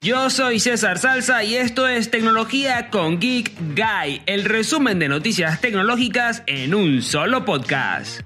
Yo soy César Salsa y esto es Tecnología con Geek Guy, el resumen de noticias tecnológicas en un solo podcast.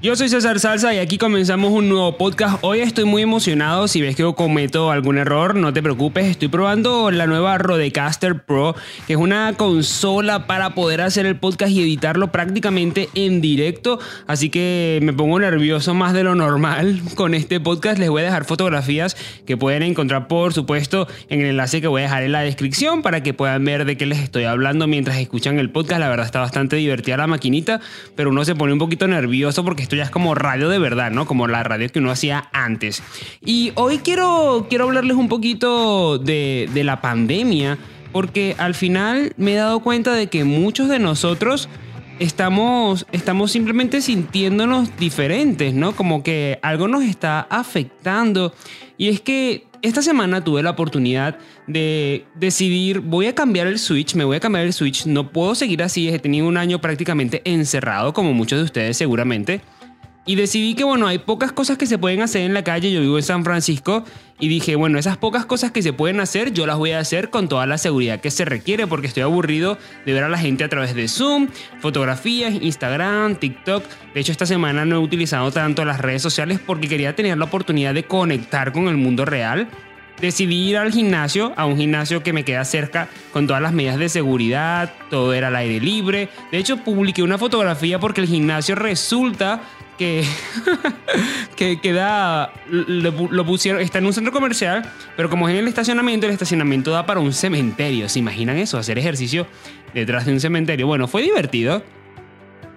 Yo soy César Salsa y aquí comenzamos un nuevo podcast. Hoy estoy muy emocionado. Si ves que yo cometo algún error, no te preocupes. Estoy probando la nueva Rodecaster Pro, que es una consola para poder hacer el podcast y editarlo prácticamente en directo. Así que me pongo nervioso más de lo normal con este podcast. Les voy a dejar fotografías que pueden encontrar, por supuesto, en el enlace que voy a dejar en la descripción para que puedan ver de qué les estoy hablando mientras escuchan el podcast. La verdad está bastante divertida la maquinita, pero uno se pone un poquito nervioso porque esto ya es como radio de verdad, ¿no? Como la radio que uno hacía antes. Y hoy quiero, quiero hablarles un poquito de, de la pandemia, porque al final me he dado cuenta de que muchos de nosotros estamos, estamos simplemente sintiéndonos diferentes, ¿no? Como que algo nos está afectando. Y es que esta semana tuve la oportunidad de decidir, voy a cambiar el Switch, me voy a cambiar el Switch, no puedo seguir así, he tenido un año prácticamente encerrado, como muchos de ustedes seguramente. Y decidí que, bueno, hay pocas cosas que se pueden hacer en la calle. Yo vivo en San Francisco y dije, bueno, esas pocas cosas que se pueden hacer, yo las voy a hacer con toda la seguridad que se requiere porque estoy aburrido de ver a la gente a través de Zoom, fotografías, Instagram, TikTok. De hecho, esta semana no he utilizado tanto las redes sociales porque quería tener la oportunidad de conectar con el mundo real. Decidí ir al gimnasio, a un gimnasio que me queda cerca con todas las medidas de seguridad, todo era al aire libre. De hecho, publiqué una fotografía porque el gimnasio resulta que, que queda, lo, pusieron, está en un centro comercial, pero como es en el estacionamiento, el estacionamiento da para un cementerio. ¿Se imaginan eso? Hacer ejercicio detrás de un cementerio. Bueno, fue divertido.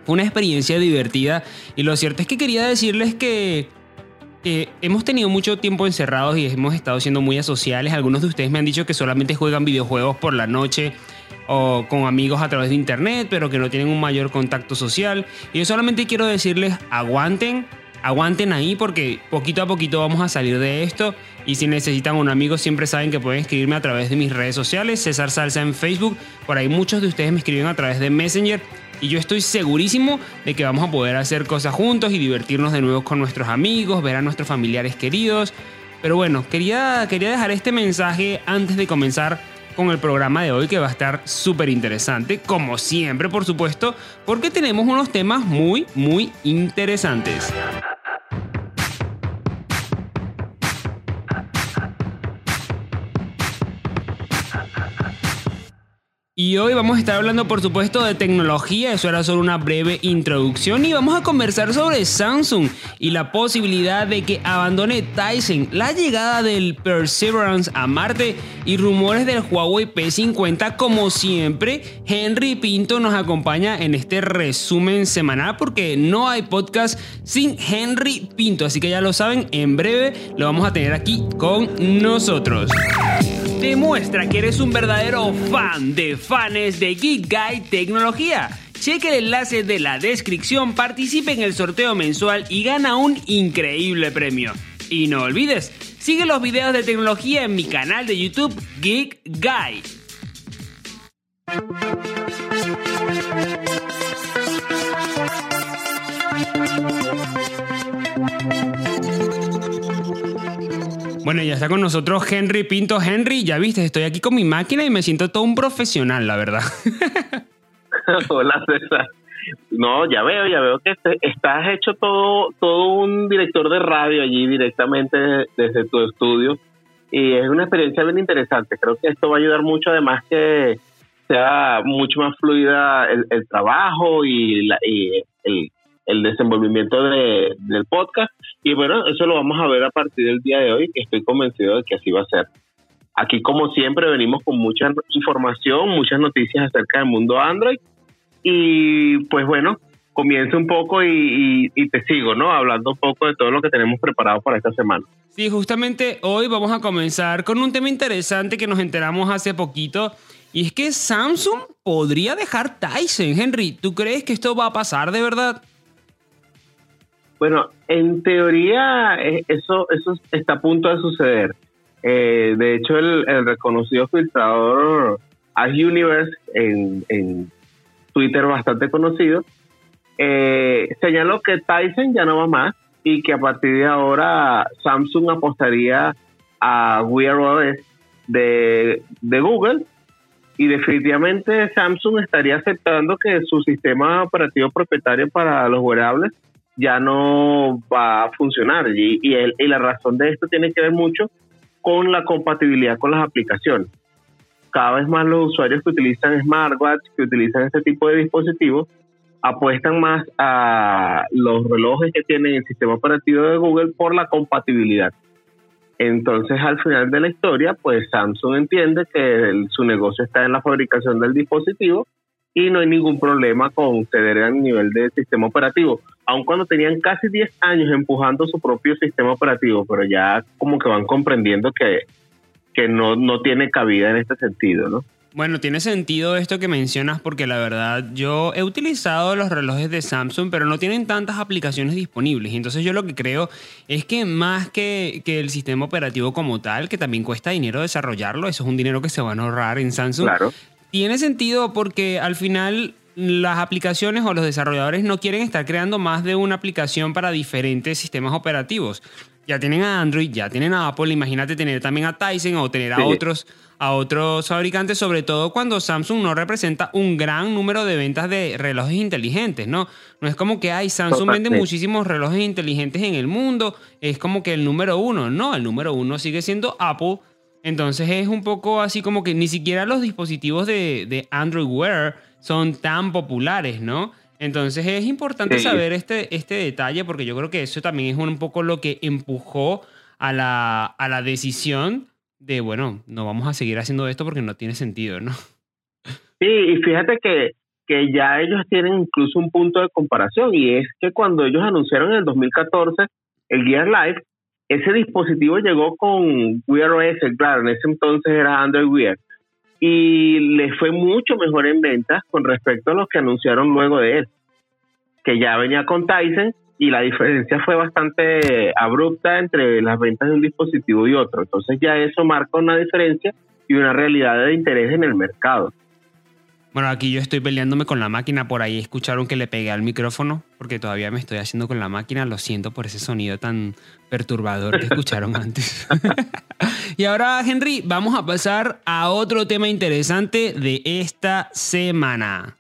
Fue una experiencia divertida. Y lo cierto es que quería decirles que hemos tenido mucho tiempo encerrados y hemos estado siendo muy asociales. Algunos de ustedes me han dicho que solamente juegan videojuegos por la noche o con amigos a través de internet, pero que no tienen un mayor contacto social. Y yo solamente quiero decirles, aguanten, aguanten ahí porque poquito a poquito vamos a salir de esto. Y si necesitan un amigo, siempre saben que pueden escribirme a través de mis redes sociales, César Salsa en Facebook. Por ahí muchos de ustedes me escriben a través de Messenger. Y yo estoy segurísimo de que vamos a poder hacer cosas juntos y divertirnos de nuevo con nuestros amigos, ver a nuestros familiares queridos. Pero bueno, quería, quería dejar este mensaje antes de comenzar con el programa de hoy que va a estar súper interesante, como siempre por supuesto, porque tenemos unos temas muy, muy interesantes. Y hoy vamos a estar hablando por supuesto de tecnología, eso era solo una breve introducción y vamos a conversar sobre Samsung y la posibilidad de que abandone Tyson, la llegada del Perseverance a Marte y rumores del Huawei P50 como siempre. Henry Pinto nos acompaña en este resumen semanal porque no hay podcast sin Henry Pinto, así que ya lo saben, en breve lo vamos a tener aquí con nosotros. Demuestra que eres un verdadero fan de fans de Geek Guy Tecnología. Cheque el enlace de la descripción, participe en el sorteo mensual y gana un increíble premio. Y no olvides, sigue los videos de tecnología en mi canal de YouTube Geek Guy. Bueno, ya está con nosotros Henry Pinto. Henry, ya viste, estoy aquí con mi máquina y me siento todo un profesional, la verdad. Hola, César. No, ya veo, ya veo que estás hecho todo, todo un director de radio allí directamente desde tu estudio y es una experiencia bien interesante. Creo que esto va a ayudar mucho, además que sea mucho más fluida el, trabajo y, la, y el, el desenvolvimiento de, del podcast. Y bueno, eso lo vamos a ver a partir del día de hoy, que estoy convencido de que así va a ser. Aquí, como siempre, venimos con mucha información, muchas noticias acerca del mundo Android. Y pues bueno, comienzo un poco y, y, te sigo, ¿no? Hablando un poco de todo lo que tenemos preparado para esta semana. Sí, justamente hoy vamos a comenzar con un tema interesante que nos enteramos hace poquito. Y es que Samsung podría dejar Tyson. Henry, ¿tú crees que esto va a pasar de verdad? Bueno, en teoría eh, eso, eso está a punto de suceder. Eh, de hecho, el, reconocido filtrador As Universe en, en Twitter bastante conocido, eh, señaló que Tyson ya no va más y que a partir de ahora Samsung apostaría a Wear OS de, de Google y definitivamente Samsung estaría aceptando que su sistema operativo propietario para los wearables ya no va a funcionar y, y, y la razón de esto tiene que ver mucho con la compatibilidad con las aplicaciones. Cada vez más los usuarios que utilizan smartwatch, que utilizan este tipo de dispositivos, apuestan más a los relojes que tienen el sistema operativo de Google por la compatibilidad. Entonces, al final de la historia, pues Samsung entiende que su negocio está en la fabricación del dispositivo y no hay ningún problema con ceder a nivel de sistema operativo, aun cuando tenían casi 10 años empujando su propio sistema operativo, pero ya como que van comprendiendo que, que no, no tiene cabida en este sentido, ¿no? Bueno, tiene sentido esto que mencionas porque la verdad yo he utilizado los relojes de Samsung, pero no tienen tantas aplicaciones disponibles. Entonces yo lo que creo es que más que, que el sistema operativo como tal, que también cuesta dinero desarrollarlo, eso es un dinero que se van a ahorrar en Samsung, claro. Tiene sentido porque al final las aplicaciones o los desarrolladores no quieren estar creando más de una aplicación para diferentes sistemas operativos. Ya tienen a Android, ya tienen a Apple, imagínate tener también a Tyson o tener a otros a otros fabricantes, sobre todo cuando Samsung no representa un gran número de ventas de relojes inteligentes, ¿no? No es como que hay Samsung vende muchísimos relojes inteligentes en el mundo, es como que el número uno, no, el número uno sigue siendo Apple entonces es un poco así como que ni siquiera los dispositivos de, Android Wear son tan populares, ¿no? Entonces es importante saber este, este detalle porque yo creo que eso también es un poco lo que empujó a la, a la decisión de, bueno, no vamos a seguir haciendo esto porque no tiene sentido, ¿no? Sí, y fíjate que, que ya ellos tienen incluso un punto de comparación y es que cuando ellos anunciaron en el 2014 el Gear Live, ese dispositivo llegó con Wear OS, claro, en ese entonces era Android Wear, y le fue mucho mejor en ventas con respecto a los que anunciaron luego de él, que ya venía con Tyson y la diferencia fue bastante abrupta entre las ventas de un dispositivo y otro. Entonces ya eso marca una diferencia y una realidad de interés en el mercado. Bueno, aquí yo estoy peleándome con la máquina. Por ahí escucharon que le pegué al micrófono, porque todavía me estoy haciendo con la máquina. Lo siento por ese sonido tan perturbador que escucharon antes. y ahora, Henry, vamos a pasar a otro tema interesante de esta semana.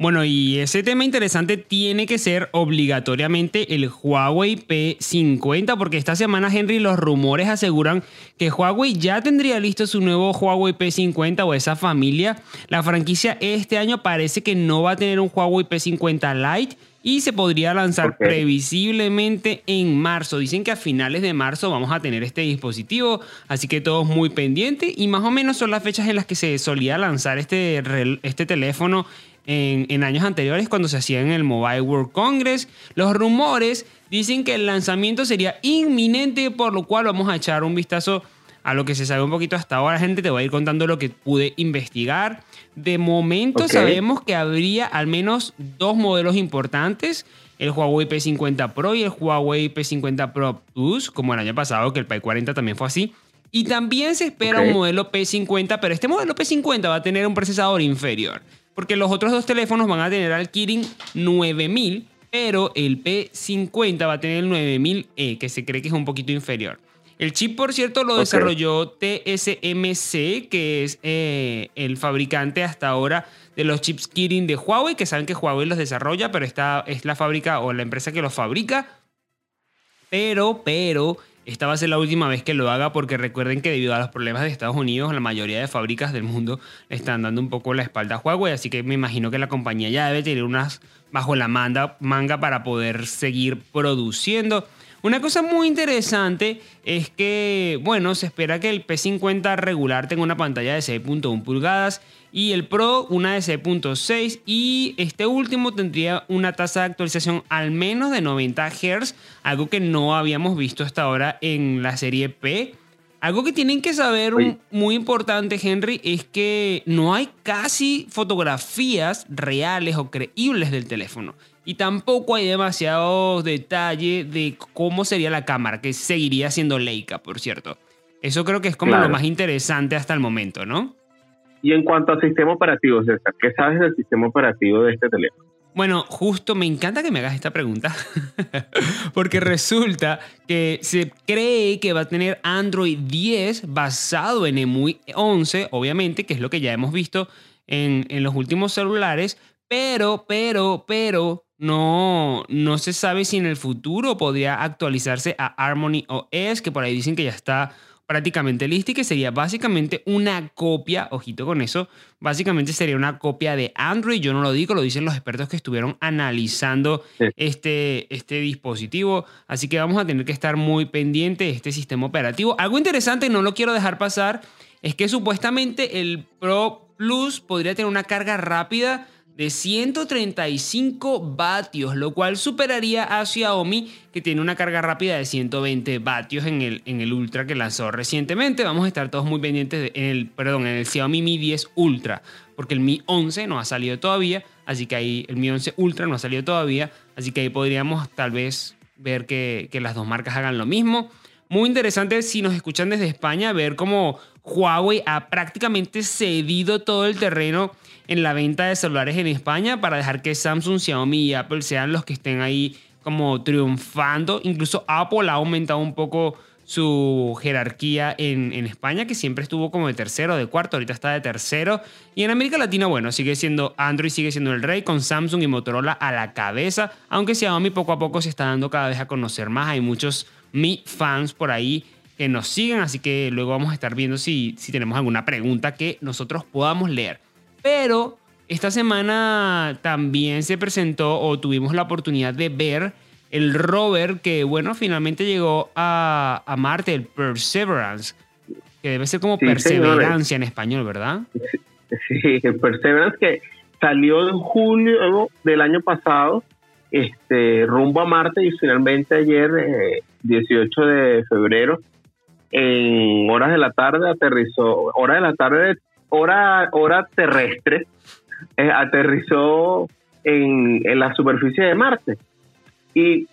Bueno, y ese tema interesante tiene que ser obligatoriamente el Huawei P50, porque esta semana, Henry, los rumores aseguran que Huawei ya tendría listo su nuevo Huawei P50 o esa familia. La franquicia este año parece que no va a tener un Huawei P50 Lite y se podría lanzar previsiblemente en marzo. Dicen que a finales de marzo vamos a tener este dispositivo, así que todos muy pendientes y más o menos son las fechas en las que se solía lanzar este, este teléfono en, años anteriores cuando se hacía en el Mobile World Congress. Los rumores dicen que el lanzamiento sería inminente, por lo cual vamos a echar un vistazo a lo que se sabe un poquito hasta ahora, gente. Te voy a ir contando lo que pude investigar. De momento sabemos que habría al menos dos modelos importantes. El Huawei P50 Pro y el Huawei P50 Pro Plus, como el año pasado, que el P40 también fue así. Y también se espera un modelo P50, pero este modelo P50 va a tener un procesador inferior. Porque los otros dos teléfonos van a tener al Kirin 9000, pero el P50 va a tener el 9000E, que se cree que es un poquito inferior. El chip, por cierto, lo desarrolló TSMC, que es eh, el fabricante hasta ahora de los chips Kirin de Huawei, que saben que Huawei los desarrolla, pero esta es la fábrica o la empresa que los fabrica. Pero, pero, esta va a ser la última vez que lo haga porque recuerden que debido a los problemas de Estados Unidos, la mayoría de fábricas del mundo están dando un poco la espalda a Huawei, así que me imagino que la compañía ya debe tener unas bajo la manga, manga para poder seguir produciendo. Una cosa muy interesante es que, bueno, se espera que el P50 regular tenga una pantalla de 6.1 pulgadas y el Pro una de 6.6 y este último tendría una tasa de actualización al menos de 90 Hz, algo que no habíamos visto hasta ahora en la serie P. Algo que tienen que saber muy importante, Henry, es que no hay casi fotografías reales o creíbles del teléfono. Y tampoco hay demasiados detalles de cómo sería la cámara, que seguiría siendo Leica, por cierto. Eso creo que es como lo más interesante hasta el momento, ¿no? Y en cuanto al sistema operativo, César, ¿qué sabes del sistema operativo de este teléfono? Bueno, justo me encanta que me hagas esta pregunta, porque resulta que se cree que va a tener Android 10 basado en EMUI 11, obviamente, que es lo que ya hemos visto en, en los últimos celulares, pero, pero, pero, no, no se sabe si en el futuro podría actualizarse a Harmony OS, que por ahí dicen que ya está prácticamente lista y que sería básicamente una copia, ojito con eso, básicamente sería una copia de Android, yo no lo digo, lo dicen los expertos que estuvieron analizando este, este dispositivo, así que vamos a tener que estar muy pendiente de este sistema operativo. Algo interesante, no lo quiero dejar pasar, es que supuestamente el Pro Plus podría tener una carga rápida de 135 vatios, lo cual superaría a Xiaomi que tiene una carga rápida de 120 vatios en el, en el Ultra que lanzó recientemente. Vamos a estar todos muy pendientes en el, perdón, en el Xiaomi Mi 10 Ultra, porque el Mi 11 no ha salido todavía, así que ahí el Mi 11 Ultra no ha salido todavía, así que ahí podríamos tal vez ver que, que las dos marcas hagan lo mismo. Muy interesante si nos escuchan desde España ver cómo Huawei ha prácticamente cedido todo el terreno en la venta de celulares en España para dejar que Samsung, Xiaomi y Apple sean los que estén ahí como triunfando. Incluso Apple ha aumentado un poco su jerarquía en, en, España, que siempre estuvo como de tercero, de cuarto, ahorita está de tercero. Y en América Latina, bueno, sigue siendo Android, sigue siendo el rey, con Samsung y Motorola a la cabeza, aunque Xiaomi poco a poco se está dando cada vez a conocer más. Hay muchos Mi fans por ahí que nos siguen, así que luego vamos a estar viendo si, si tenemos alguna pregunta que nosotros podamos leer. Pero esta semana también se presentó o tuvimos la oportunidad de ver el rover que, bueno, finalmente llegó a, a Marte, el Perseverance, que debe ser como perseverancia en español, ¿verdad? Sí, el Perseverance que salió en julio del año pasado, este, rumbo a Marte y finalmente ayer, 18 eh, de febrero, en horas de la tarde aterrizó, hora de la tarde, hora, hora terrestre, eh, aterrizó en, la superficie de Marte. Y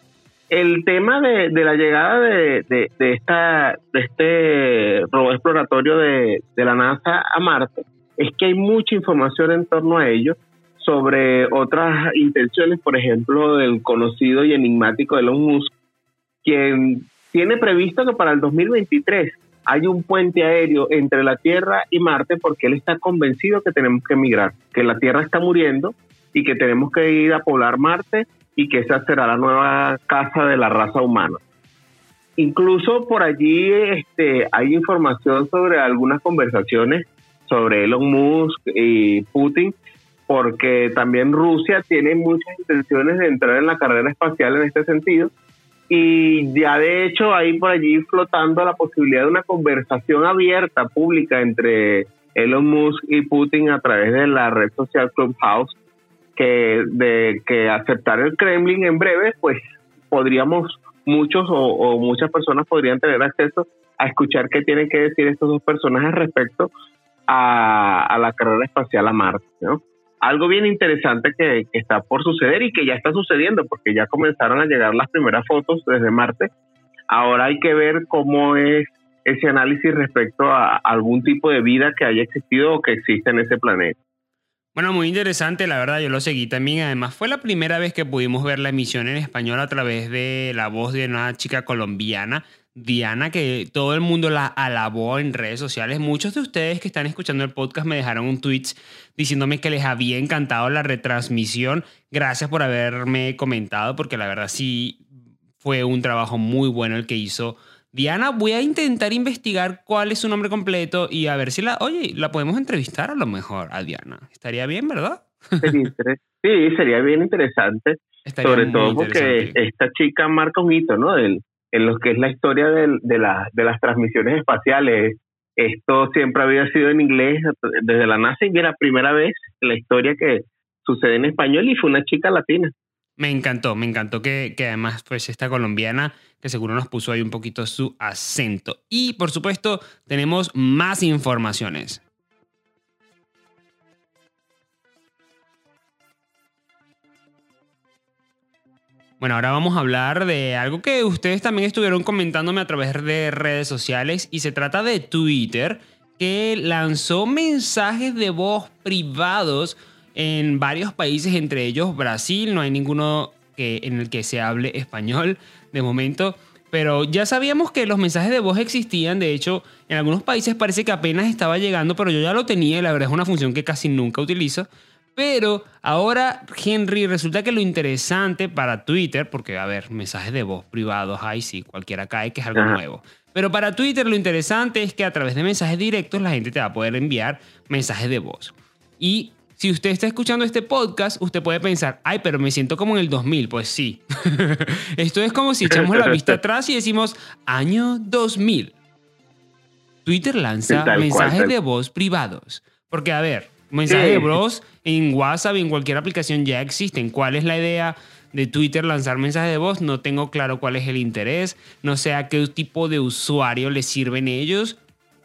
el tema de, la llegada de, de, esta, de este robot exploratorio de, la NASA a Marte es que hay mucha información en torno a ello sobre otras intenciones, por ejemplo, del conocido y enigmático Elon Musk, quien tiene previsto que para el 2023 hay un puente aéreo entre la Tierra y Marte porque él está convencido que tenemos que emigrar, que la Tierra está muriendo y que tenemos que ir a poblar Marte y que esa será la nueva casa de la raza humana. Incluso por allí este, hay información sobre algunas conversaciones sobre Elon Musk y Putin, porque también Rusia tiene muchas intenciones de entrar en la carrera espacial en este sentido y ya de hecho hay por allí flotando la posibilidad de una conversación abierta, pública entre Elon Musk y Putin a través de la red social Clubhouse, que de que aceptar el Kremlin en breve, pues podríamos muchos o, muchas personas podrían tener acceso a escuchar qué tienen que decir estos dos personajes respecto a, a la carrera espacial a Marte, ¿no? Algo bien interesante que, está por suceder y que ya está sucediendo, porque ya comenzaron a llegar las primeras fotos desde Marte. Ahora hay que ver cómo es ese análisis respecto a algún tipo de vida que haya existido o que existe en ese planeta. Bueno, muy interesante, la verdad, yo lo seguí también. Además, fue la primera vez que pudimos ver la emisión en español a través de la voz de una chica colombiana Diana, que todo el mundo la alabó en redes sociales. Muchos de ustedes que están escuchando el podcast me dejaron un tweet diciéndome que les había encantado la retransmisión. Gracias por haberme comentado, porque la verdad sí fue un trabajo muy bueno el que hizo Diana, voy a intentar investigar cuál es su nombre completo y a ver si la, oye, la podemos entrevistar a lo mejor a Diana. Estaría bien, ¿verdad? Sí, sería bien interesante, Estaría sobre todo porque esta chica marca un hito, ¿no? Del- en lo que es la historia de, la- de las transmisiones espaciales. Esto siempre había sido en inglés desde la NASA y era la primera vez la historia que sucede en español y fue una chica latina. Me encantó, me encantó que, que además pues esta colombiana que seguro nos puso ahí un poquito su acento. Y por supuesto tenemos más informaciones. Bueno, ahora vamos a hablar de algo que ustedes también estuvieron comentándome a través de redes sociales y se trata de Twitter que lanzó mensajes de voz privados en varios países, entre ellos Brasil, no hay ninguno que, en el que se hable español de momento, pero ya sabíamos que los mensajes de voz existían, de hecho en algunos países parece que apenas estaba llegando, pero yo ya lo tenía y la verdad es una función que casi nunca utilizo. Pero ahora, Henry, resulta que lo interesante para Twitter, porque a ver, mensajes de voz privados, ay sí, cualquiera cae que es algo Ajá. nuevo. Pero para Twitter lo interesante es que a través de mensajes directos la gente te va a poder enviar mensajes de voz. Y si usted está escuchando este podcast, usted puede pensar, ay, pero me siento como en el 2000. Pues sí. Esto es como si echamos la vista atrás y decimos, año 2000. Twitter lanza cual, mensajes tal de voz privados. Porque, a ver, mensajes Sí. de voz en WhatsApp y en cualquier aplicación ya existen. ¿Cuál es la idea de Twitter lanzar mensajes de voz? No tengo claro cuál es el interés. No sé a qué tipo de usuario les sirven ellos.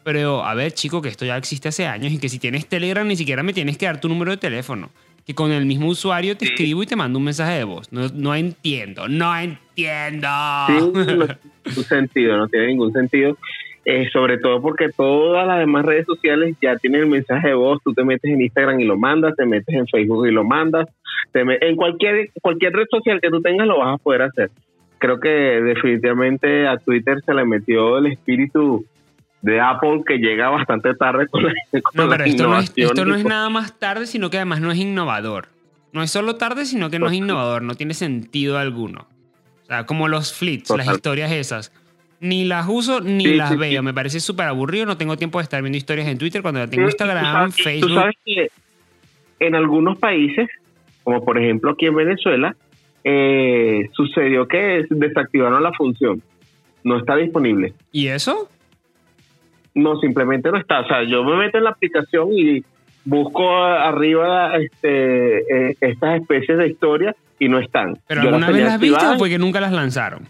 Pero, a ver, chico, que esto ya existe hace años y que si tienes Telegram ni siquiera me tienes que dar tu número de teléfono. Que con el mismo usuario te escribo y te mando un mensaje de voz. No, no entiendo, no entiendo. Sí, no tiene ningún sentido, no tiene ningún sentido. Eh, sobre todo porque todas las demás redes sociales ya tienen el mensaje de voz. Tú te metes en Instagram y lo mandas, te metes en Facebook y lo mandas. Te en cualquier, cualquier red social que tú tengas lo vas a poder hacer. Creo que definitivamente a Twitter se le metió el espíritu de Apple que llega bastante tarde con la, con No, pero esto no, es, esto no es nada más tarde, sino que además no es innovador. No es solo tarde, sino que no es innovador. No tiene sentido alguno. O sea, como los flits, las historias esas. Ni las uso ni Sí, las sí, veo. sí. Me parece súper aburrido. No tengo tiempo de estar viendo historias en Twitter cuando ya Sí, tengo tú Instagram, sabes- Tú Facebook. sabes que en algunos países, como por ejemplo aquí en Venezuela, eh, sucedió que desactivaron la función. No está disponible. ¿Y eso? No, simplemente no está. O sea, yo me meto en la aplicación y busco arriba este, eh, estas especies de historias y no están. ¿Pero Yo alguna vez las viste o activadas. fue que nunca las lanzaron?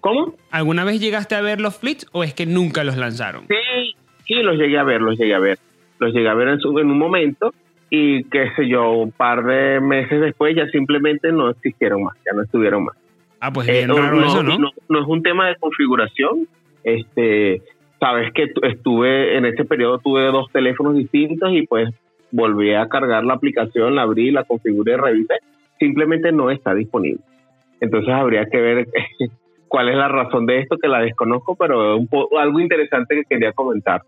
¿Cómo? ¿Alguna vez llegaste a ver los flits o es que nunca los lanzaron? Sí, sí, los llegué a ver, los llegué a ver. Los llegué a ver en, su- en un momento y qué sé yo, un par de meses después ya simplemente no existieron más, ya no estuvieron más. Ah, pues Eh, bien no, raro no- eso, ¿no? no- no es un tema de configuración. Este, sabes que tu- estuve en ese periodo tuve dos teléfonos distintos y pues volví a cargar la aplicación, la abrí, la configuré, revisé. Simplemente no está disponible. Entonces habría que ver cuál es la razón de esto que la desconozco, pero un algo interesante que quería comentar.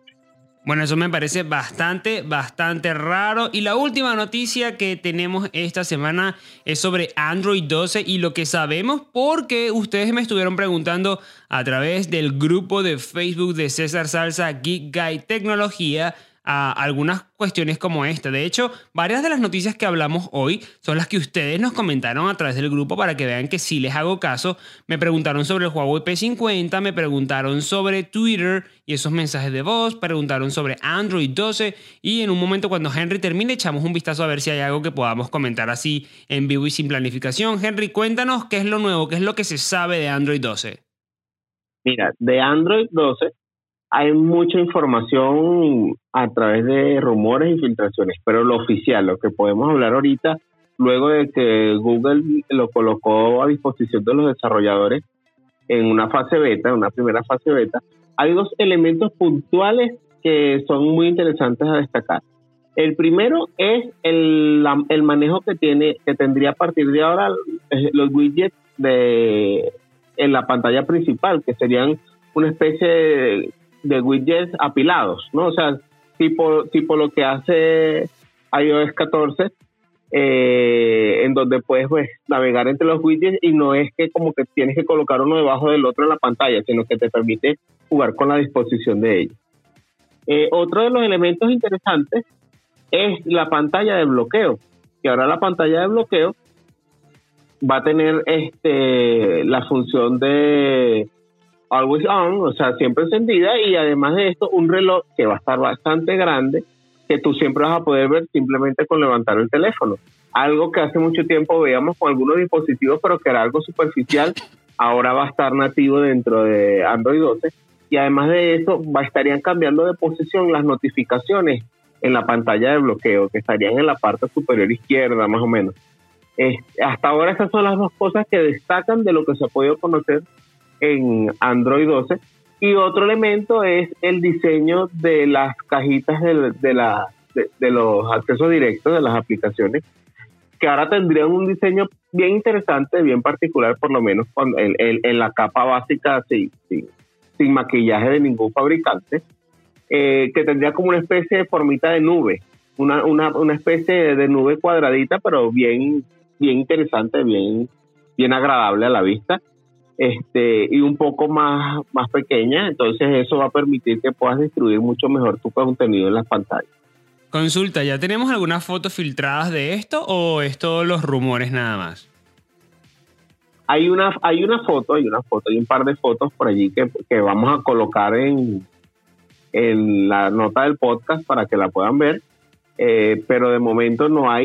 Bueno, eso me parece bastante, bastante raro. Y la última noticia que tenemos esta semana es sobre Android 12 y lo que sabemos porque ustedes me estuvieron preguntando a través del grupo de Facebook de César Salsa Geek Guy Tecnología a algunas cuestiones como esta. De hecho, varias de las noticias que hablamos hoy son las que ustedes nos comentaron a través del grupo para que vean que sí les hago caso. Me preguntaron sobre el Huawei P50, me preguntaron sobre Twitter y esos mensajes de voz, preguntaron sobre Android 12 y en un momento cuando Henry termine echamos un vistazo a ver si hay algo que podamos comentar así en vivo y sin planificación. Henry, cuéntanos qué es lo nuevo, qué es lo que se sabe de Android 12. Mira, de Android 12 hay mucha información a través de rumores y filtraciones, pero lo oficial, lo que podemos hablar ahorita, luego de que Google lo colocó a disposición de los desarrolladores en una fase beta, una primera fase beta, hay dos elementos puntuales que son muy interesantes a destacar. El primero es el, el manejo que tiene, que tendría a partir de ahora eh, los widgets de en la pantalla principal, que serían una especie de, de widgets apilados, ¿no? O sea, tipo, tipo lo que hace iOS 14, eh, en donde puedes pues, navegar entre los widgets y no es que como que tienes que colocar uno debajo del otro en la pantalla, sino que te permite jugar con la disposición de ellos. Eh, otro de los elementos interesantes es la pantalla de bloqueo, que ahora la pantalla de bloqueo va a tener este la función de always on, o sea, siempre encendida y además de esto un reloj que va a estar bastante grande que tú siempre vas a poder ver simplemente con levantar el teléfono. Algo que hace mucho tiempo veíamos con algunos dispositivos, pero que era algo superficial, ahora va a estar nativo dentro de Android 12 y además de eso va estarían cambiando de posición las notificaciones en la pantalla de bloqueo, que estarían en la parte superior izquierda más o menos. hasta ahora esas son las dos cosas que destacan de lo que se ha podido conocer en Android 12. Y otro elemento es el diseño de las cajitas de, de, la, de, los accesos directos de las aplicaciones, que ahora tendrían un diseño bien interesante, bien particular, por lo menos en, en, la capa básica sin, sin, maquillaje de ningún fabricante, eh, que tendría como una especie de formita de nube, una, una, una especie de nube cuadradita, pero bien, bien interesante, bien, bien agradable a la vista este, y un poco más, más pequeña, entonces eso va a permitir que puedas distribuir mucho mejor tu contenido en las pantallas. Consulta, ¿ya tenemos algunas fotos filtradas de esto o es todos los rumores nada más? Hay una, hay una foto, hay una foto, hay un par de fotos por allí que, que vamos a colocar en, en la nota del podcast para que la puedan ver, eh, pero de momento no hay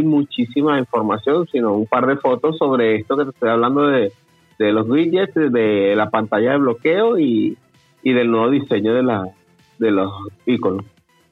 muchísima información, sino un par de fotos sobre esto que te estoy hablando de, los widgets, de la pantalla de bloqueo y, y del nuevo diseño de, la, de los iconos.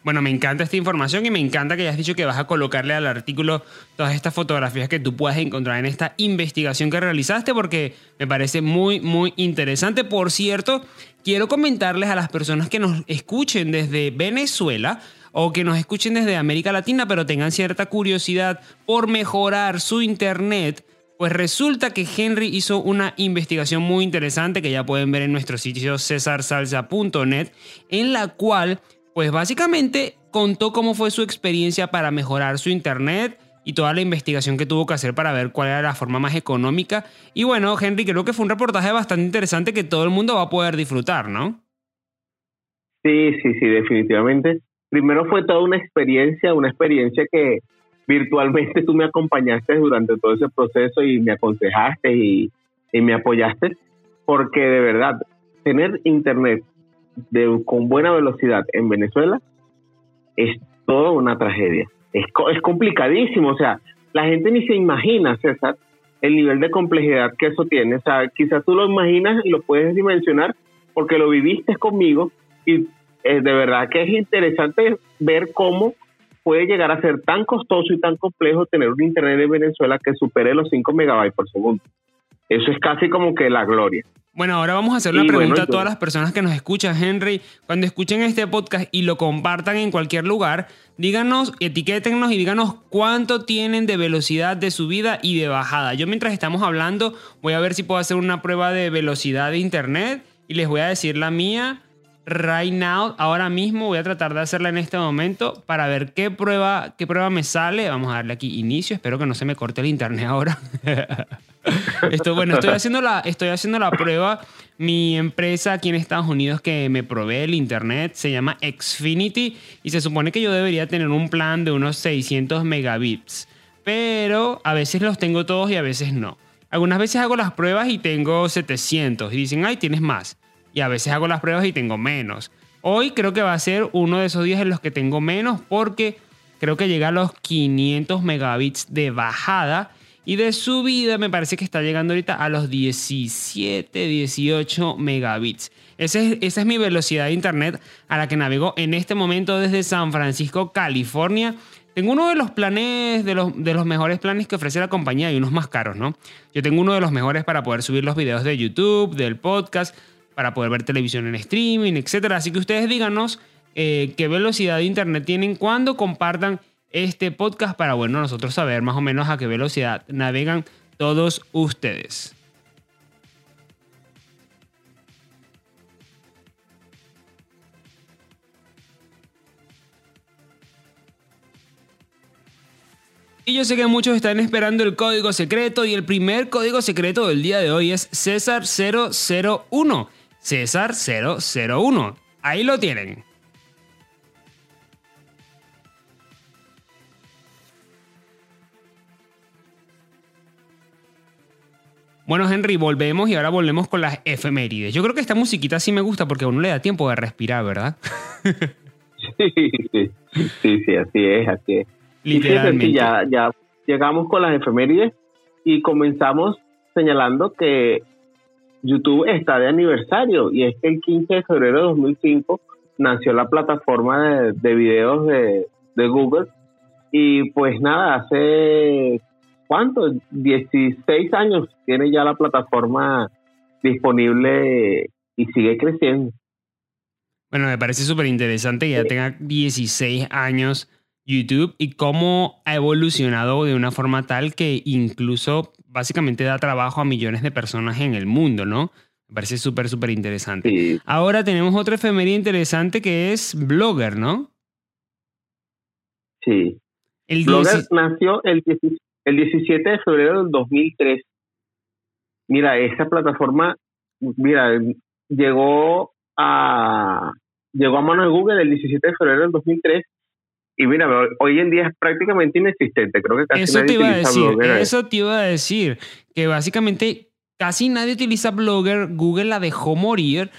Bueno, me encanta esta información y me encanta que hayas dicho que vas a colocarle al artículo todas estas fotografías que tú puedas encontrar en esta investigación que realizaste porque me parece muy, muy interesante. Por cierto, quiero comentarles a las personas que nos escuchen desde Venezuela o que nos escuchen desde América Latina, pero tengan cierta curiosidad por mejorar su internet, pues resulta que Henry hizo una investigación muy interesante que ya pueden ver en nuestro sitio cesarsalsa.net, en la cual, pues básicamente contó cómo fue su experiencia para mejorar su internet y toda la investigación que tuvo que hacer para ver cuál era la forma más económica. Y bueno, Henry, creo que fue un reportaje bastante interesante que todo el mundo va a poder disfrutar, ¿no? Sí, sí, sí, definitivamente primero fue toda una experiencia, una experiencia que virtualmente tú me acompañaste durante todo ese proceso y me aconsejaste y, me apoyaste, porque de verdad, tener internet de, con buena velocidad en Venezuela es toda una tragedia. Es, es complicadísimo, o sea, la gente ni se imagina, César, el nivel de complejidad que eso tiene. O sea, quizás tú lo imaginas y lo puedes dimensionar porque lo viviste conmigo y eh, de verdad que es interesante ver cómo puede llegar a ser tan costoso y tan complejo tener un internet en Venezuela que supere los 5 megabytes por segundo. Eso es casi como que la gloria. Bueno, ahora vamos a hacer una pregunta a todas las personas que nos escuchan, Henry. Cuando escuchen este podcast y lo compartan en cualquier lugar, díganos, etiquétennos y díganos cuánto tienen de velocidad de subida y de bajada. Yo mientras estamos hablando voy a ver si puedo hacer una prueba de velocidad de internet y les voy a decir la mía right now, ahora mismo voy a tratar de hacerla en este momento para ver qué prueba, qué prueba me sale. Vamos a darle aquí inicio. Espero que no se me corte el internet ahora. Esto, bueno, estoy haciendo, la, estoy haciendo la prueba. Mi empresa aquí en Estados Unidos que me provee el internet se llama Xfinity y se supone que yo debería tener un plan de unos 600 megabits. pero a veces los tengo todos y a veces no. Algunas veces hago las pruebas y tengo 700 y dicen, ay, tienes más. Y a veces hago las pruebas y tengo menos. Hoy creo que va a ser uno de esos días en los que tengo menos porque creo que llega a los 500 megabits de bajada y de subida me parece que está llegando ahorita a los 17, 18 megabits. Esa es, esa es mi velocidad de internet a la que navego en este momento desde San Francisco, California. Tengo uno de los planes, de los, de los mejores planes que ofrece la compañía y unos más caros, ¿no? Yo tengo uno de los mejores para poder subir los videos de YouTube, del podcast, para poder ver televisión en streaming, etc. Así que ustedes díganos eh, qué velocidad de internet tienen cuando compartan este podcast para, bueno, nosotros saber más o menos a qué velocidad navegan todos ustedes. Y yo sé que muchos están esperando el código secreto y el primer código secreto del día de hoy es César 001. César 001. Ahí lo tienen. Bueno, Henry, volvemos y ahora volvemos con las efemérides. Yo creo que esta musiquita sí me gusta porque a uno le da tiempo de respirar, ¿verdad? Sí, sí, sí, sí, así es, así es. Literalmente. sí, ya, ya llegamos con las efemérides y comenzamos señalando que YouTube está de aniversario y es que el 15 de febrero de 2005 nació la plataforma de, de videos de, de Google y pues nada, hace ¿cuánto? 16 años tiene ya la plataforma disponible y sigue creciendo. Bueno, me parece súper interesante que ya tenga 16 años YouTube y cómo ha evolucionado de una forma tal que incluso básicamente da trabajo a millones de personas en el mundo, ¿no? Me parece súper, súper interesante. Sí. Ahora tenemos otra efemería interesante que es Blogger, ¿no? Sí. El Blogger 10 nació el, 10 el 17 de febrero del 2003. Mira, esa plataforma, mira, llegó a llegó a mano de Google el 17 de febrero del 2003 y mira, hoy en día es prácticamente inexistente. Creo que casi Eso te nadie iba a decir, Blogger. eso te iba a decir, que básicamente casi nadie utiliza Blogger, Google la dejó morir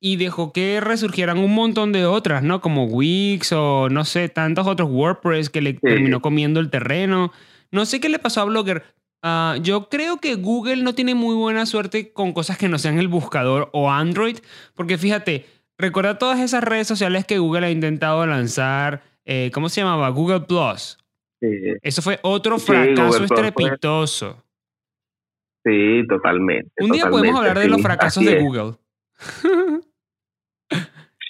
y dejó que resurgieran un montón de otras, ¿no? Como Wix o no sé, tantos otros WordPress que le terminó comiendo el terreno. No sé qué le pasó a Blogger. Ah, yo creo que Google no tiene muy buena suerte con cosas que no sean el buscador o Android, porque fíjate, recuerda todas esas redes sociales que Google ha intentado lanzar, eh, ¿cómo se llamaba? Google Plus. Sí, Eso fue otro fracaso estrepitoso. sí, totalmente. Un día totalmente, podemos hablar de sí, los fracasos de. Google.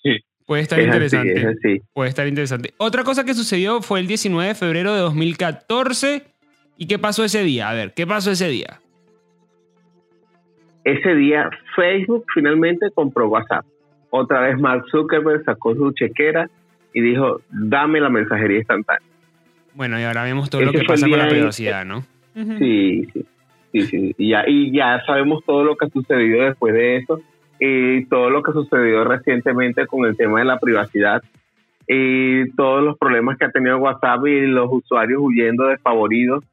Sí. Puede estar Es así, interesante. es así. Puede estar interesante. Otra cosa que sucedió fue el 19 de febrero de 2014. ¿Y qué pasó ese día? A ver, ¿qué pasó ese día? Ese día Facebook finalmente compró WhatsApp. Otra vez Mark Zuckerberg sacó su chequera y dijo, dame la mensajería instantánea. Bueno, y ahora vemos todo lo que pasa con la privacidad, ¿no? Sí, sí, sí, sí. Y ya, y ya sabemos todo lo que ha sucedido después de eso y todo lo que sucedió recientemente con el tema de la privacidad y todos los problemas que ha tenido WhatsApp y los usuarios huyendo desfavoridos.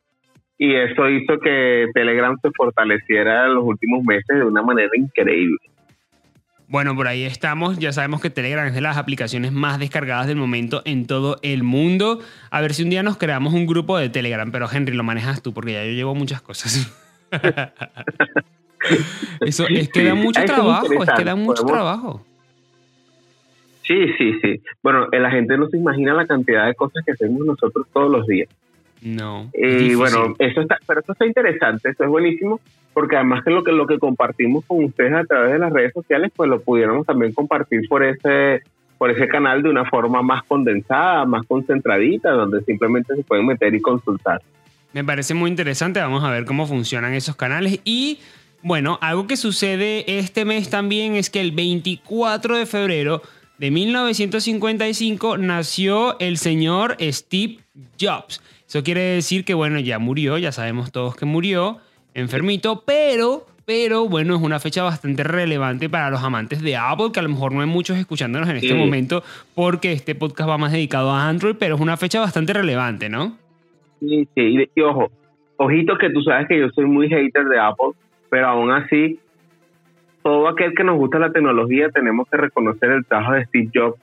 Y eso hizo que Telegram se fortaleciera en los últimos meses de una manera increíble. Bueno, por ahí estamos. Ya sabemos que Telegram es de las aplicaciones más descargadas del momento en todo el mundo. A ver si un día nos creamos un grupo de Telegram. Pero Henry, lo manejas tú porque ya yo llevo muchas cosas. Eso es que da mucho es trabajo, es que da mucho Podemos- trabajo. Sí, sí, sí. Bueno, eh, la gente no se imagina la cantidad de cosas que hacemos nosotros todos los días. No. Y bueno, eso está, pero eso está interesante, eso es buenísimo, porque además que lo que lo que compartimos con ustedes a través de las redes sociales, pues lo pudiéramos también compartir por ese por ese canal de una forma más condensada, más concentradita, donde simplemente se pueden meter y consultar. Me parece muy interesante. Vamos a ver cómo funcionan esos canales. Y bueno, algo que sucede este mes también es que el 24 de febrero de 1955 nació el señor Steve Jobs. Eso quiere decir que, bueno, ya murió, ya sabemos todos que murió, enfermito, pero, pero, bueno, es una fecha bastante relevante para los amantes de Apple, que a lo mejor no hay muchos escuchándonos en este Sí. momento porque este podcast va más dedicado a Android, pero es una fecha bastante relevante, ¿no? Sí, sí, y, y ojo, ojito que tú sabes que yo soy muy hater de Apple, pero aún así, todo aquel que nos gusta la tecnología tenemos que reconocer el trabajo de Steve Jobs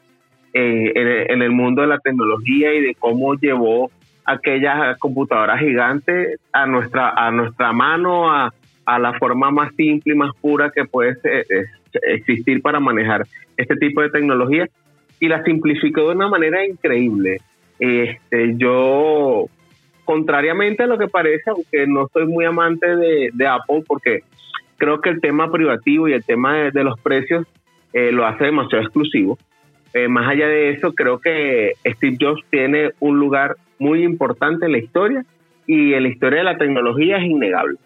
eh, en, en el mundo de la tecnología y de cómo llevó aquella computadora gigante a nuestra a nuestra mano a, la forma más simple y más pura que puede ser- es- existir para manejar este tipo de tecnología y la simplificó de una manera increíble. Este, yo, contrariamente a lo que parece, aunque no soy muy amante de Apple, porque creo que el tema privativo y el tema de, de los precios eh, lo hace demasiado exclusivo. Eh, más allá de eso, creo que Steve Jobs tiene un lugar muy importante en la historia y en la historia de la tecnología es innegable.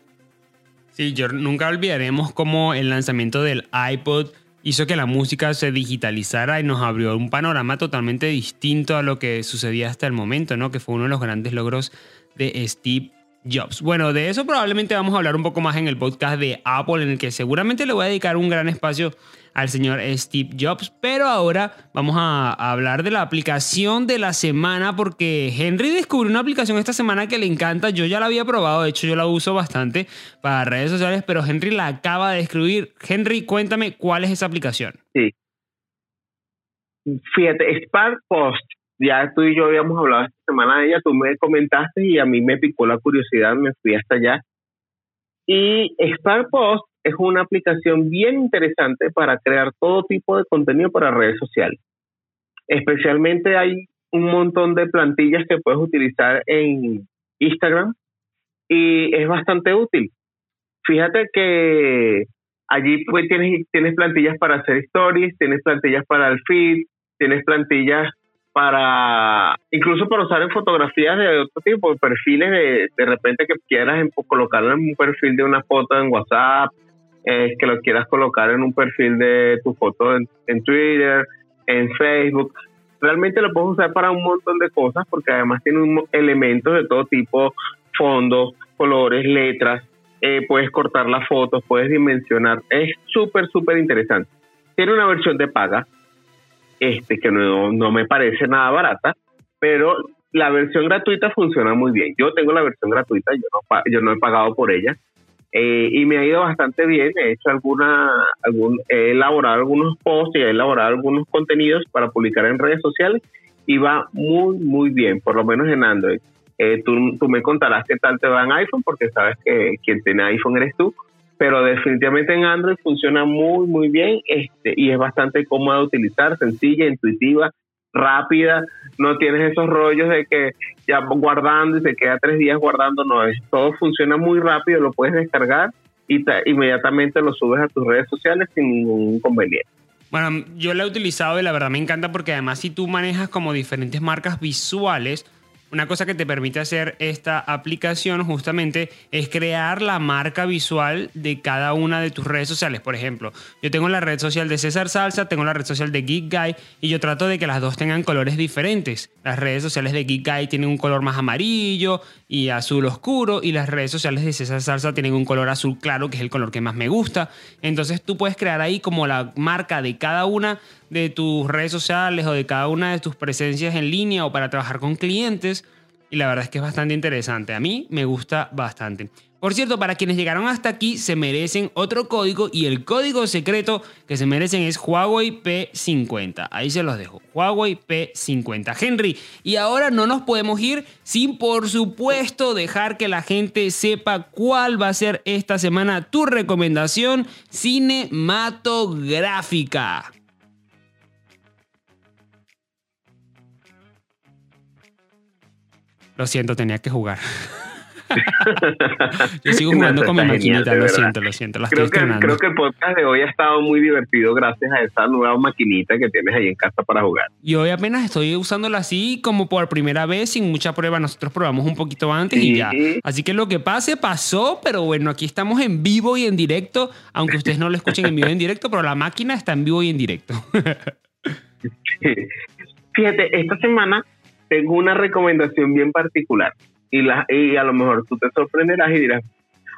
Sí, yo nunca olvidaremos cómo el lanzamiento del iPod hizo que la música se digitalizara y nos abrió un panorama totalmente distinto a lo que sucedía hasta el momento, ¿no? Que fue uno de los grandes logros de Steve Jobs. Bueno, de eso probablemente vamos a hablar un poco más en el podcast de Apple, en el que seguramente le voy a dedicar un gran espacio al señor Steve Jobs, pero ahora vamos a, hablar de la aplicación de la semana porque Henry descubrió una aplicación esta semana que le encanta, yo ya la había probado, de hecho yo la uso bastante para redes sociales, pero Henry la acaba de descubrir. Henry, cuéntame cuál es esa aplicación. Sí. Fíjate, Spark Post, ya tú y yo habíamos hablado esta semana de ella, tú me comentaste y a mí me picó la curiosidad, me fui hasta allá. Y Spark Post es una aplicación bien interesante para crear todo tipo de contenido para redes sociales. Especialmente hay un montón de plantillas que puedes utilizar en Instagram y es bastante útil. Fíjate que allí pues tienes, tienes plantillas para hacer stories, tienes plantillas para el feed, tienes plantillas para incluso para usar en fotografías de otro tipo, de perfiles de, de repente que quieras en- colocarlo en un perfil de una foto en WhatsApp, eh, que lo quieras colocar en un perfil de tu foto en, en Twitter, en Facebook. Realmente lo puedes usar para un montón de cosas porque además tiene un elementos de todo tipo, fondos, colores, letras, eh, puedes cortar las fotos, puedes dimensionar. Es súper, súper interesante. Tiene una versión de paga, este que no, no me parece nada barata, pero la versión gratuita funciona muy bien. Yo tengo la versión gratuita, yo no, yo no he pagado por ella. eh, y me ha ido bastante bien. He hecho alguna, algún, he elaborado algunos posts y he elaborado algunos contenidos para publicar en redes sociales y va muy, muy bien, por lo menos en Android. Eh, tú, tú me contarás qué tal te va en iPhone, porque sabes que quien tiene iPhone eres tú, pero definitivamente en Android funciona muy, muy bien este, y es bastante cómoda de utilizar, sencilla, intuitiva, rápida, no tienes esos rollos de que ya guardando y se queda tres días guardando, no, es, todo funciona muy rápido, lo puedes descargar y ta- inmediatamente lo subes a tus redes sociales sin ningún inconveniente. Bueno, yo la he utilizado y la verdad me encanta porque además si tú manejas como diferentes marcas visuales, una cosa que te permite hacer esta aplicación justamente es crear la marca visual de cada una de tus redes sociales. Por ejemplo, yo tengo la red social de César Salsa, tengo la red social de Geek Guy y yo trato de que las dos tengan colores diferentes. Las redes sociales de Geek Guy tienen un color más amarillo y azul oscuro y las redes sociales de César Salsa tienen un color azul claro, que es el color que más me gusta. Entonces tú puedes crear ahí como la marca de cada una de tus redes sociales o de cada una de tus presencias en línea o para trabajar con clientes. Y la verdad es que es bastante interesante. A mí me gusta bastante. Por cierto, para quienes llegaron hasta aquí, se merecen otro código y el código secreto que se merecen es Huawei P50. Ahí se los dejo. Huawei P50. Henry, y ahora no nos podemos ir sin, por supuesto, dejar que la gente sepa cuál va a ser esta semana tu recomendación cinematográfica. Lo siento, tenía que jugar. Yo sigo jugando con mi maquinita, genial, lo siento, lo siento, la estoy Creo que, creo que el podcast de hoy ha estado muy divertido gracias a esa nueva maquinita que tienes ahí en casa para jugar. Y hoy apenas estoy usándola así como por primera vez, sin mucha prueba. Nosotros probamos un poquito antes y ya. Así que lo que pase, pasó, pero bueno, aquí estamos en vivo y en directo, aunque ustedes no lo escuchen en vivo y en directo, pero la máquina está en vivo y en directo. Fíjate, esta semana tengo una recomendación bien particular y, la, y a lo mejor tú te sorprenderás y dirás,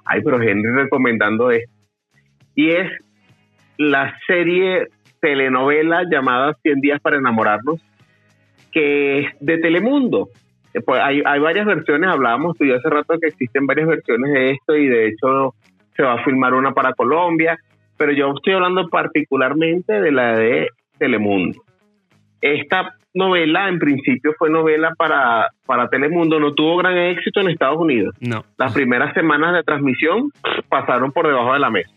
ay, pero Henry recomendando esto. Y es la serie telenovela llamada 100 días para enamorarnos, que es de Telemundo. Eh, Pues hay, hay varias versiones, hablábamos tú y hace rato que existen varias versiones de esto y de hecho se va a filmar una para Colombia, pero yo estoy hablando particularmente de la de Telemundo. Esta novela en principio fue novela para, para Telemundo, no tuvo gran éxito en Estados Unidos. No. Las primeras semanas de transmisión pasaron por debajo de la mesa.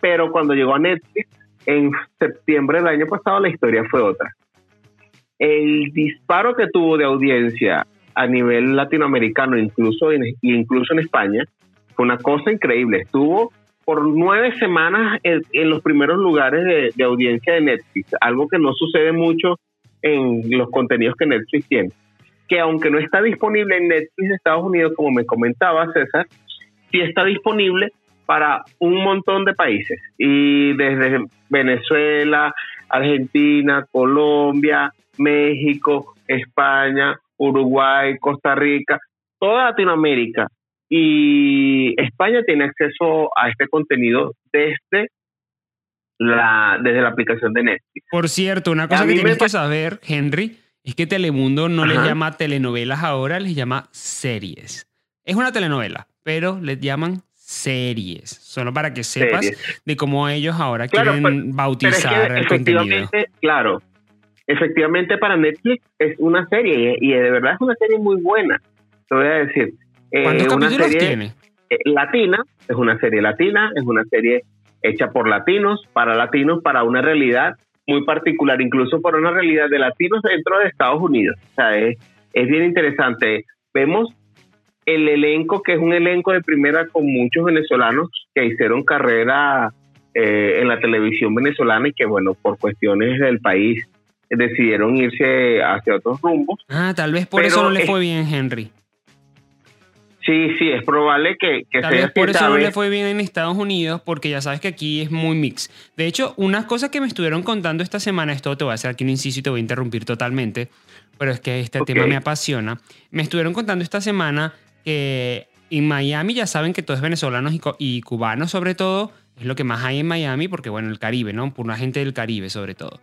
Pero cuando llegó a Netflix, en septiembre del año pasado, la historia fue otra. El disparo que tuvo de audiencia a nivel latinoamericano, incluso en, incluso en España, fue una cosa increíble. Estuvo por nueve semanas en, los primeros lugares de, de audiencia de Netflix, algo que no sucede mucho en los contenidos que Netflix tiene. Que aunque no está disponible en Netflix de Estados Unidos, como me comentaba César, sí está disponible para un montón de países. Y desde Venezuela, Argentina, Colombia, México, España, Uruguay, Costa Rica, toda Latinoamérica y España tiene acceso a este contenido desde la, desde la aplicación de Netflix. Por cierto, una cosa A que tienes me que saber, Henry, es que Telemundo no les llama telenovelas ahora, les llama series. Es una telenovela, pero les llaman series. Solo para que sepas Series. de cómo ellos ahora Claro, quieren pero- Pero es bautizar que el contenido. efectivamente, claro, efectivamente para Netflix es una serie y de verdad es una serie muy buena. Te voy a decir. Eh, ¿Cuántos una capítulos serie, tiene? eh, latina, es una serie latina, es una serie hecha por latinos, para latinos, para una realidad muy particular, incluso para una realidad de latinos dentro de Estados Unidos. O sea, es, es bien interesante. Vemos el elenco, que es un elenco de primera con muchos venezolanos que hicieron carrera eh, en la televisión venezolana y que, bueno, por cuestiones del país eh, decidieron irse hacia otros rumbos. Ah, tal vez por Pero eso no le fue bien, Henry. Sí, sí, es probable que, que Tal vez por eso no le fue bien en Estados Unidos, porque ya sabes que aquí es muy mix. De hecho, unas cosas que me estuvieron contando esta semana, esto te voy a hacer aquí un inciso y te voy a interrumpir totalmente, pero es que este tema me apasiona. Me estuvieron contando esta semana que en Miami ya saben que todo es venezolanos y, co- y cubanos sobre todo, es lo que más hay en Miami, porque bueno, el Caribe, ¿no? Por una gente del Caribe sobre todo.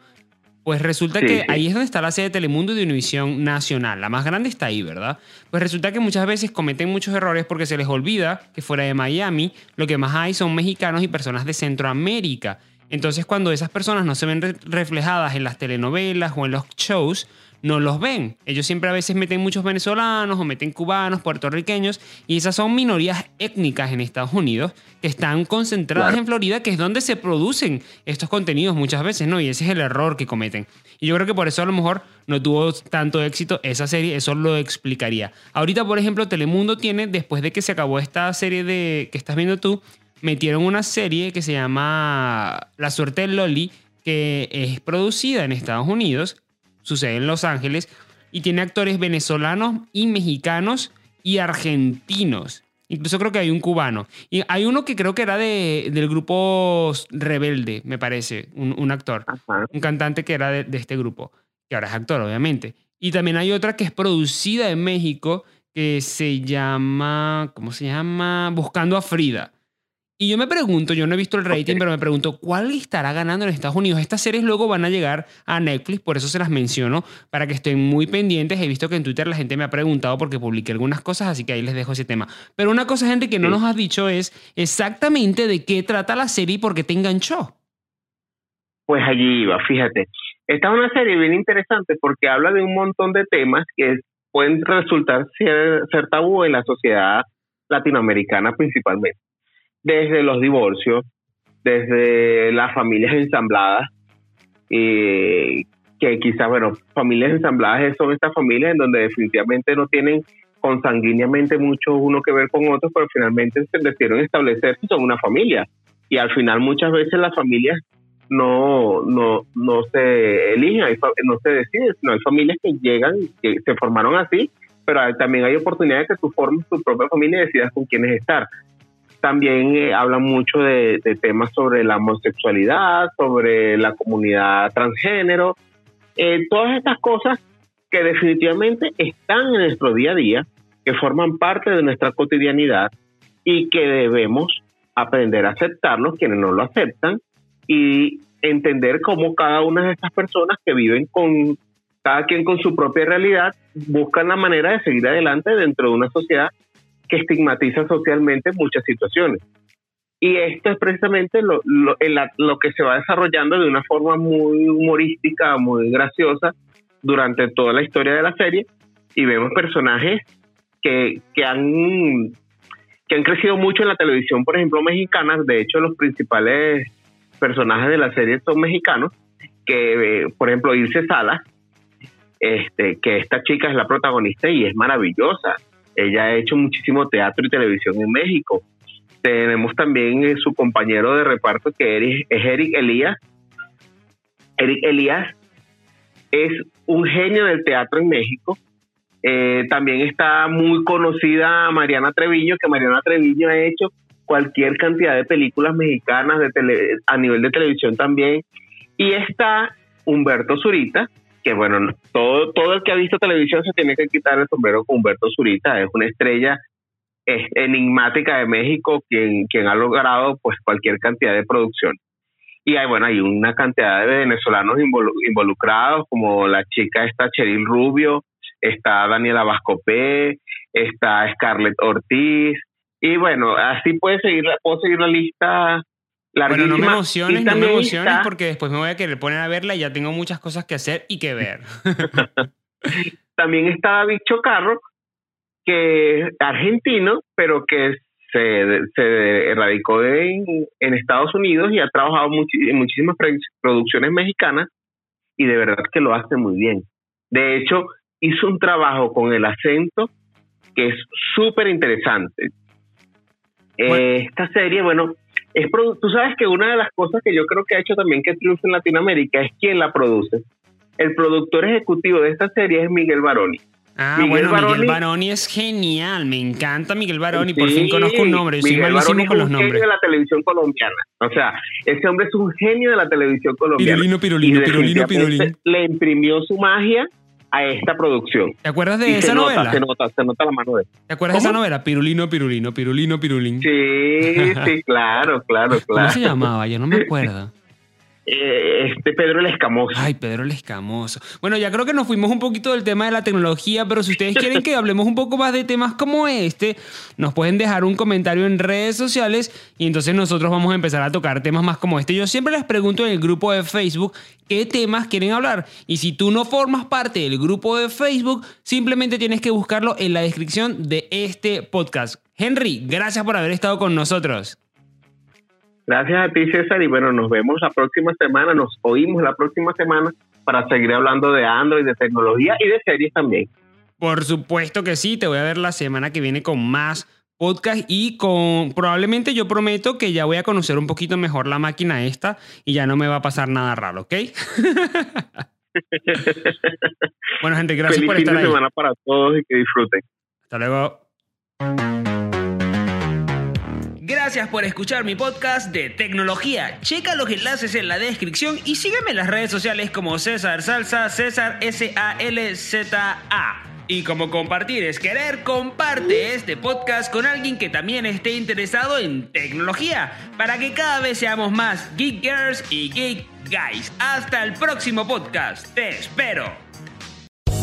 Pues resulta Sí, que sí. ahí es donde está la sede de Telemundo y de Univisión Nacional. La más grande está ahí, ¿verdad? Pues resulta que muchas veces cometen muchos errores porque se les olvida que fuera de Miami lo que más hay son mexicanos y personas de Centroamérica. Entonces cuando esas personas no se ven re- reflejadas en las telenovelas o en los shows, no los ven. Ellos siempre a veces meten muchos venezolanos o meten cubanos, puertorriqueños, y esas son minorías étnicas en Estados Unidos que están concentradas Claro. en Florida, que es donde se producen estos contenidos muchas veces, ¿no? Y ese es el error que cometen. Y yo creo que por eso a lo mejor no tuvo tanto éxito esa serie, eso lo explicaría. Ahorita, por ejemplo, Telemundo tiene, después de que se acabó esta serie de que estás viendo tú, metieron una serie que se llama La suerte del Loli, que es producida en Estados Unidos, sucede en Los Ángeles, y tiene actores venezolanos y mexicanos y argentinos. Incluso creo que hay un cubano. Y hay uno que creo que era de, del grupo Rebelde, me parece, un, un actor, Ajá. un cantante que era de, de este grupo, que ahora es actor, obviamente. Y también hay otra que es producida en México, que se llama, ¿cómo se llama? Buscando a Frida. Y yo me pregunto, yo no he visto el rating, pero me pregunto, ¿cuál estará ganando en Estados Unidos? Estas series luego van a llegar a Netflix, por eso se las menciono, para que estén muy pendientes. He visto que en Twitter la gente me ha preguntado porque publiqué algunas cosas, así que ahí les dejo ese tema. Pero una cosa, Henry, que no Sí. nos has dicho es exactamente de qué trata la serie y por qué te enganchó. Pues allí iba, fíjate. Esta es una serie bien interesante porque habla de un montón de temas que pueden resultar ser, ser tabú en la sociedad latinoamericana principalmente. Desde los divorcios, desde las familias ensambladas, eh, que quizás, bueno, familias ensambladas son estas familias en donde definitivamente no tienen consanguíneamente mucho uno que ver con otros, pero finalmente se decidieron establecer que son una familia. Y al final muchas veces las familias no, no, no se eligen, no se deciden, sino hay familias que llegan, que se formaron así, pero también hay oportunidades que tú formes tu propia familia y decidas con quiénes estar. También eh, hablan mucho de, temas sobre la homosexualidad, sobre la comunidad transgénero, eh, todas estas cosas que definitivamente están en nuestro día a día, que forman parte de nuestra cotidianidad y que debemos aprender a aceptarlos, quienes no lo aceptan, y entender cómo cada una de estas personas que viven con cada quien con su propia realidad buscan la manera de seguir adelante dentro de una sociedad que estigmatiza socialmente muchas situaciones. Y esto es precisamente lo, lo, lo que se va desarrollando de una forma muy humorística, muy graciosa durante toda la historia de la serie. Y vemos personajes que, que han que han crecido mucho en la televisión, por ejemplo, mexicana. De hecho, los principales personajes de la serie son mexicanos, que, eh, por ejemplo, Ilse Salas, este, que esta chica es la protagonista y es maravillosa. Ella ha hecho muchísimo teatro y televisión en México. Tenemos también eh, su compañero de reparto, que es Eric Elías. Eric Elías es un genio del teatro en México. Eh, también está muy conocida Mariana Treviño, que Mariana Treviño ha hecho cualquier cantidad de películas mexicanas de tele- a nivel de televisión también. Y está Humberto Zurita, bueno, no- todo, todo el que ha visto televisión se tiene que quitar el sombrero con Humberto Zurita, es una estrella es, enigmática de México, quien, quien ha logrado pues cualquier cantidad de producción. Y hay, bueno, hay una cantidad de venezolanos involu- involucrados, como la chica esta Cheryl Rubio, está Daniela Vascopé, está Scarlett Ortiz, y bueno, así puede seguir, puedo seguir la lista Bueno, no me emociones, no me emociones porque después me voy a querer poner a verla y ya tengo muchas cosas que hacer y que ver. También está David Chocarro, que es argentino, pero que se, se radicó en, en Estados Unidos y ha trabajado en muchísimas producciones mexicanas y de verdad que lo hace muy bien. De hecho, hizo un trabajo con el acento que es súper interesante. Eh, esta serie, bueno, es tú sabes que una de las cosas que yo creo que ha hecho también que triunfe en Latinoamérica es quien la produce. El productor ejecutivo de esta serie es Miguel Baroni. Ah, Miguel bueno, Miguel Baroni- Baroni es genial. Me encanta Miguel Baroni. Por Sí, fin conozco un nombre. Yo soy Miguel malísimo Baroni con es los un nombres. genio de la televisión colombiana. O sea, ese hombre es un genio de la televisión colombiana. Pirulino, pirulino, pirulino, definitivamente Le imprimió su magia a esta producción. ¿Te acuerdas de Y esa se nota, novela? se nota, se nota la mano de él. ¿Te acuerdas de esa ¿Cómo? novela? Pirulino, pirulino, pirulino, pirulín. Sí, sí, claro, claro, ¿Cómo claro. se llamaba? Yo no me acuerdo. Eh, este Pedro el Escamoso. Ay, Pedro el Escamoso. Bueno, ya creo que nos fuimos un poquito del tema de la tecnología, pero si ustedes quieren que hablemos un poco más de temas como este, nos pueden dejar un comentario en redes sociales y entonces nosotros vamos a empezar a tocar temas más como este. Yo siempre les pregunto en el grupo de Facebook qué temas quieren hablar y si tú no formas parte del grupo de Facebook, simplemente tienes que buscarlo en la descripción de este podcast. Henry, gracias por haber estado con nosotros. Gracias a ti, César. Y bueno, nos vemos la próxima semana, nos oímos la próxima semana para seguir hablando de Android, de tecnología y de series también. Por supuesto que sí, te voy a ver la semana que viene con más podcast y con probablemente yo prometo que ya voy a conocer un poquito mejor la máquina esta y ya no me va a pasar nada raro, ¿ok? bueno, gente, gracias Feliz por fin estar de ahí. semana para todos y que disfruten. Hasta luego. Gracias por escuchar mi podcast de tecnología. Checa los enlaces en la descripción y sígueme en las redes sociales como César Salsa, César S-A-L-Z-A. Y como compartir es querer, comparte este podcast con alguien que también esté interesado en tecnología para que cada vez seamos más Geek Girls y Geek Guys. Hasta el próximo podcast. Te espero.